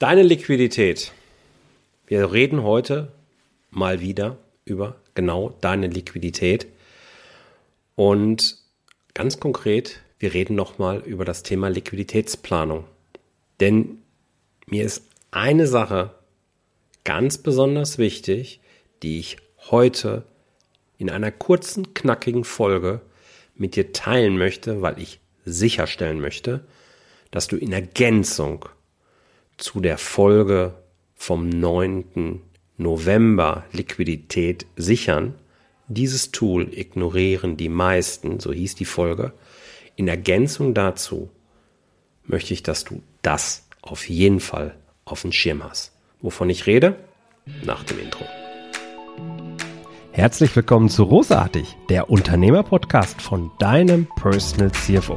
Deine Liquidität. Wir reden heute mal wieder über genau deine Liquidität. Und ganz konkret, wir reden nochmal über das Thema Liquiditätsplanung. Denn mir ist eine Sache ganz besonders wichtig, die ich heute in einer kurzen, knackigen Folge mit dir teilen möchte, weil ich sicherstellen möchte, dass du in Ergänzung zu der Folge vom 9. November Liquidität sichern. Dieses Tool ignorieren die meisten, so hieß die Folge. In Ergänzung dazu möchte ich, dass du das auf jeden Fall auf dem Schirm hast. Wovon ich rede? Nach dem Intro. Herzlich willkommen zu Rosartig, der Unternehmerpodcast von deinem Personal CFO.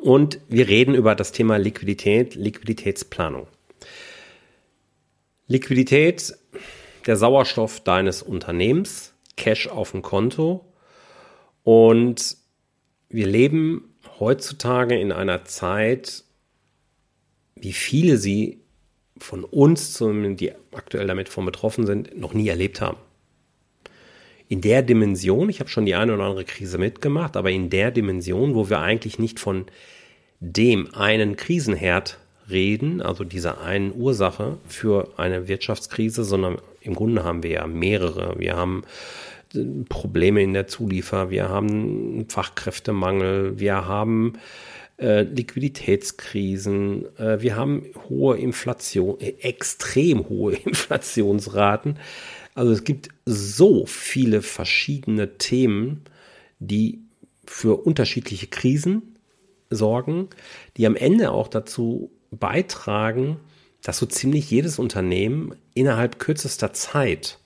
Und wir reden über das Thema Liquidität, Liquiditätsplanung. Liquidität, der Sauerstoff deines Unternehmens, Cash auf dem Konto. Und wir leben heutzutage in einer Zeit, wie viele sie von uns, die aktuell damit von betroffen sind, noch nie erlebt haben in der Dimension, ich habe schon die eine oder andere Krise mitgemacht, aber in der Dimension, wo wir eigentlich nicht von dem einen Krisenherd reden, also dieser einen Ursache für eine Wirtschaftskrise, sondern im Grunde haben wir ja mehrere. Wir haben äh, Probleme in der Zuliefer, wir haben Fachkräftemangel, wir haben äh, Liquiditätskrisen, äh, wir haben hohe Inflation, extrem hohe Inflationsraten. Also es gibt so viele verschiedene Themen, die für unterschiedliche Krisen sorgen, die am Ende auch dazu beitragen, dass so ziemlich jedes Unternehmen innerhalb kürzester Zeit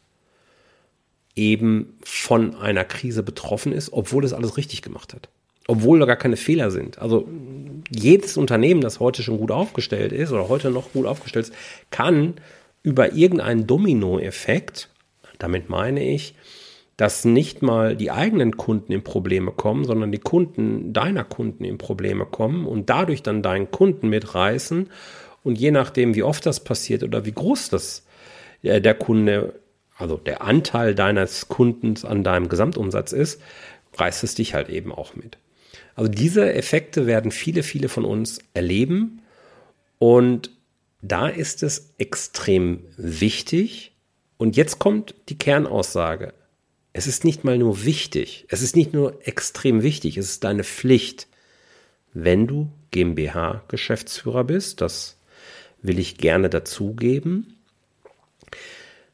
eben von einer Krise betroffen ist, obwohl es alles richtig gemacht hat. Obwohl da gar keine Fehler sind. Also jedes Unternehmen, das heute schon gut aufgestellt ist oder heute noch gut aufgestellt ist, kann über irgendeinen Dominoeffekt damit meine ich, dass nicht mal die eigenen Kunden in Probleme kommen, sondern die Kunden deiner Kunden in Probleme kommen und dadurch dann deinen Kunden mitreißen. Und je nachdem, wie oft das passiert oder wie groß das äh, der Kunde, also der Anteil deines Kundens an deinem Gesamtumsatz ist, reißt es dich halt eben auch mit. Also diese Effekte werden viele, viele von uns erleben. Und da ist es extrem wichtig, und jetzt kommt die Kernaussage. Es ist nicht mal nur wichtig, es ist nicht nur extrem wichtig, es ist deine Pflicht, wenn du GmbH-Geschäftsführer bist, das will ich gerne dazugeben.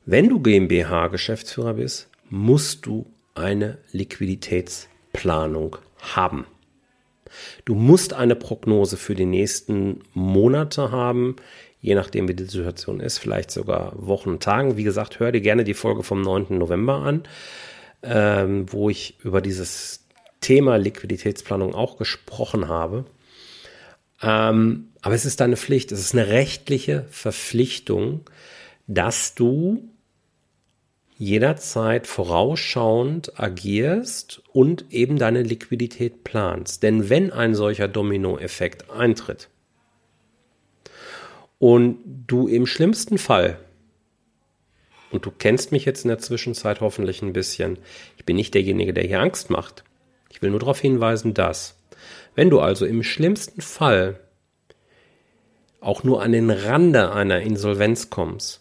Wenn du GmbH-Geschäftsführer bist, musst du eine Liquiditätsplanung haben. Du musst eine Prognose für die nächsten Monate haben, je nachdem, wie die Situation ist, vielleicht sogar Wochen, Tagen. Wie gesagt, hör dir gerne die Folge vom 9. November an, ähm, wo ich über dieses Thema Liquiditätsplanung auch gesprochen habe. Ähm, aber es ist deine Pflicht, es ist eine rechtliche Verpflichtung, dass du jederzeit vorausschauend agierst und eben deine Liquidität planst. Denn wenn ein solcher Dominoeffekt eintritt, und du im schlimmsten Fall, und du kennst mich jetzt in der Zwischenzeit hoffentlich ein bisschen, ich bin nicht derjenige, der hier Angst macht. Ich will nur darauf hinweisen, dass, wenn du also im schlimmsten Fall auch nur an den Rande einer Insolvenz kommst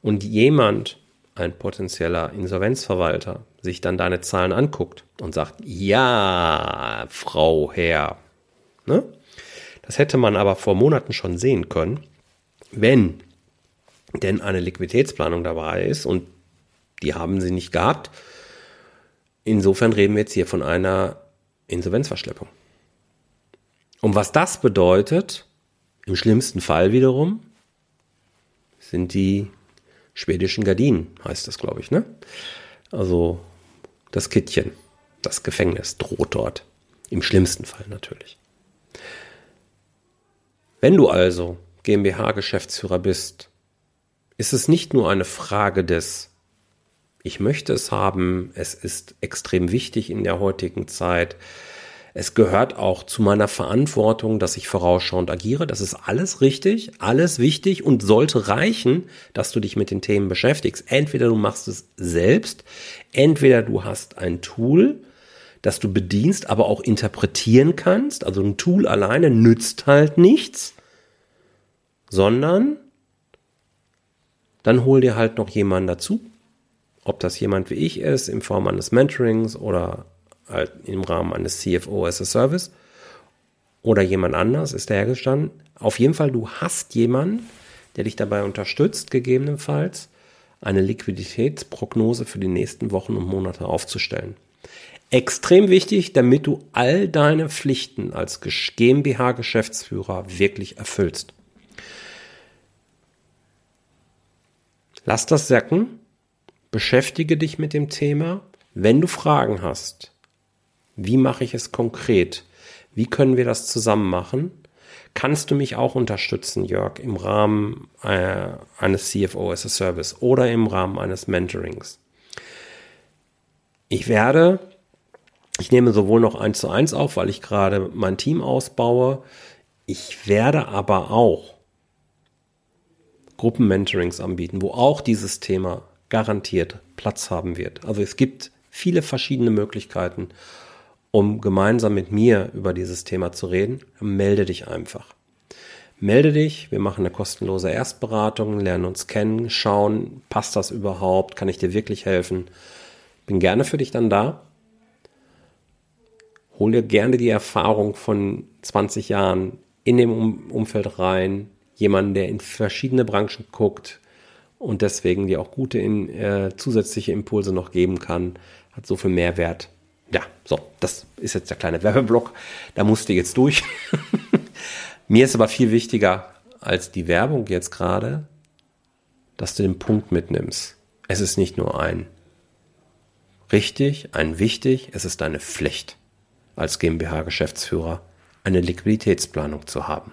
und jemand, ein potenzieller Insolvenzverwalter, sich dann deine Zahlen anguckt und sagt, ja, Frau, Herr, ne? Das hätte man aber vor Monaten schon sehen können, wenn denn eine Liquiditätsplanung dabei ist und die haben sie nicht gehabt. Insofern reden wir jetzt hier von einer Insolvenzverschleppung. Und was das bedeutet, Im schlimmsten Fall wiederum sind die schwedischen Gardinen, heißt das, glaube ich, ne? Also das Kittchen, das Gefängnis droht dort. Im schlimmsten Fall natürlich. Wenn du also GmbH-Geschäftsführer bist, ist es nicht nur eine Frage des Ich möchte es haben, es ist extrem wichtig in der heutigen Zeit, es gehört auch zu meiner Verantwortung, dass ich vorausschauend agiere. Das ist alles richtig, alles wichtig und sollte reichen, dass du dich mit den Themen beschäftigst. Entweder du machst es selbst, entweder du hast ein Tool, das du bedienst, aber auch interpretieren kannst. Also ein Tool alleine nützt halt nichts, sondern dann hol dir halt noch jemanden dazu. Ob das jemand wie ich ist, in Form eines Mentorings oder halt im Rahmen eines CFO as a Service oder jemand anders ist hergestanden. Auf jeden Fall, du hast jemanden, der dich dabei unterstützt, gegebenenfalls eine Liquiditätsprognose für die nächsten Wochen und Monate aufzustellen. Extrem wichtig, damit du all deine Pflichten als GmbH-Geschäftsführer wirklich erfüllst. Lass das sacken, beschäftige dich mit dem Thema. Wenn du Fragen hast, wie mache ich es konkret? Wie können wir das zusammen machen? Kannst du mich auch unterstützen, Jörg, im Rahmen äh, eines CFO as a Service oder im Rahmen eines Mentorings? Ich werde, ich nehme sowohl noch eins zu eins auf, weil ich gerade mein Team ausbaue. Ich werde aber auch Gruppenmentorings anbieten, wo auch dieses Thema garantiert Platz haben wird. Also es gibt viele verschiedene Möglichkeiten um gemeinsam mit mir über dieses Thema zu reden, melde dich einfach. Melde dich, wir machen eine kostenlose Erstberatung, lernen uns kennen, schauen, passt das überhaupt, kann ich dir wirklich helfen. Bin gerne für dich dann da. Hol dir gerne die Erfahrung von 20 Jahren in dem Umfeld rein, jemanden, der in verschiedene Branchen guckt und deswegen dir auch gute in, äh, zusätzliche Impulse noch geben kann, hat so viel Mehrwert ja, so, das ist jetzt der kleine Werbeblock. Da musste jetzt durch. Mir ist aber viel wichtiger als die Werbung jetzt gerade, dass du den Punkt mitnimmst. Es ist nicht nur ein richtig, ein wichtig, es ist deine Pflicht als GmbH-Geschäftsführer eine Liquiditätsplanung zu haben.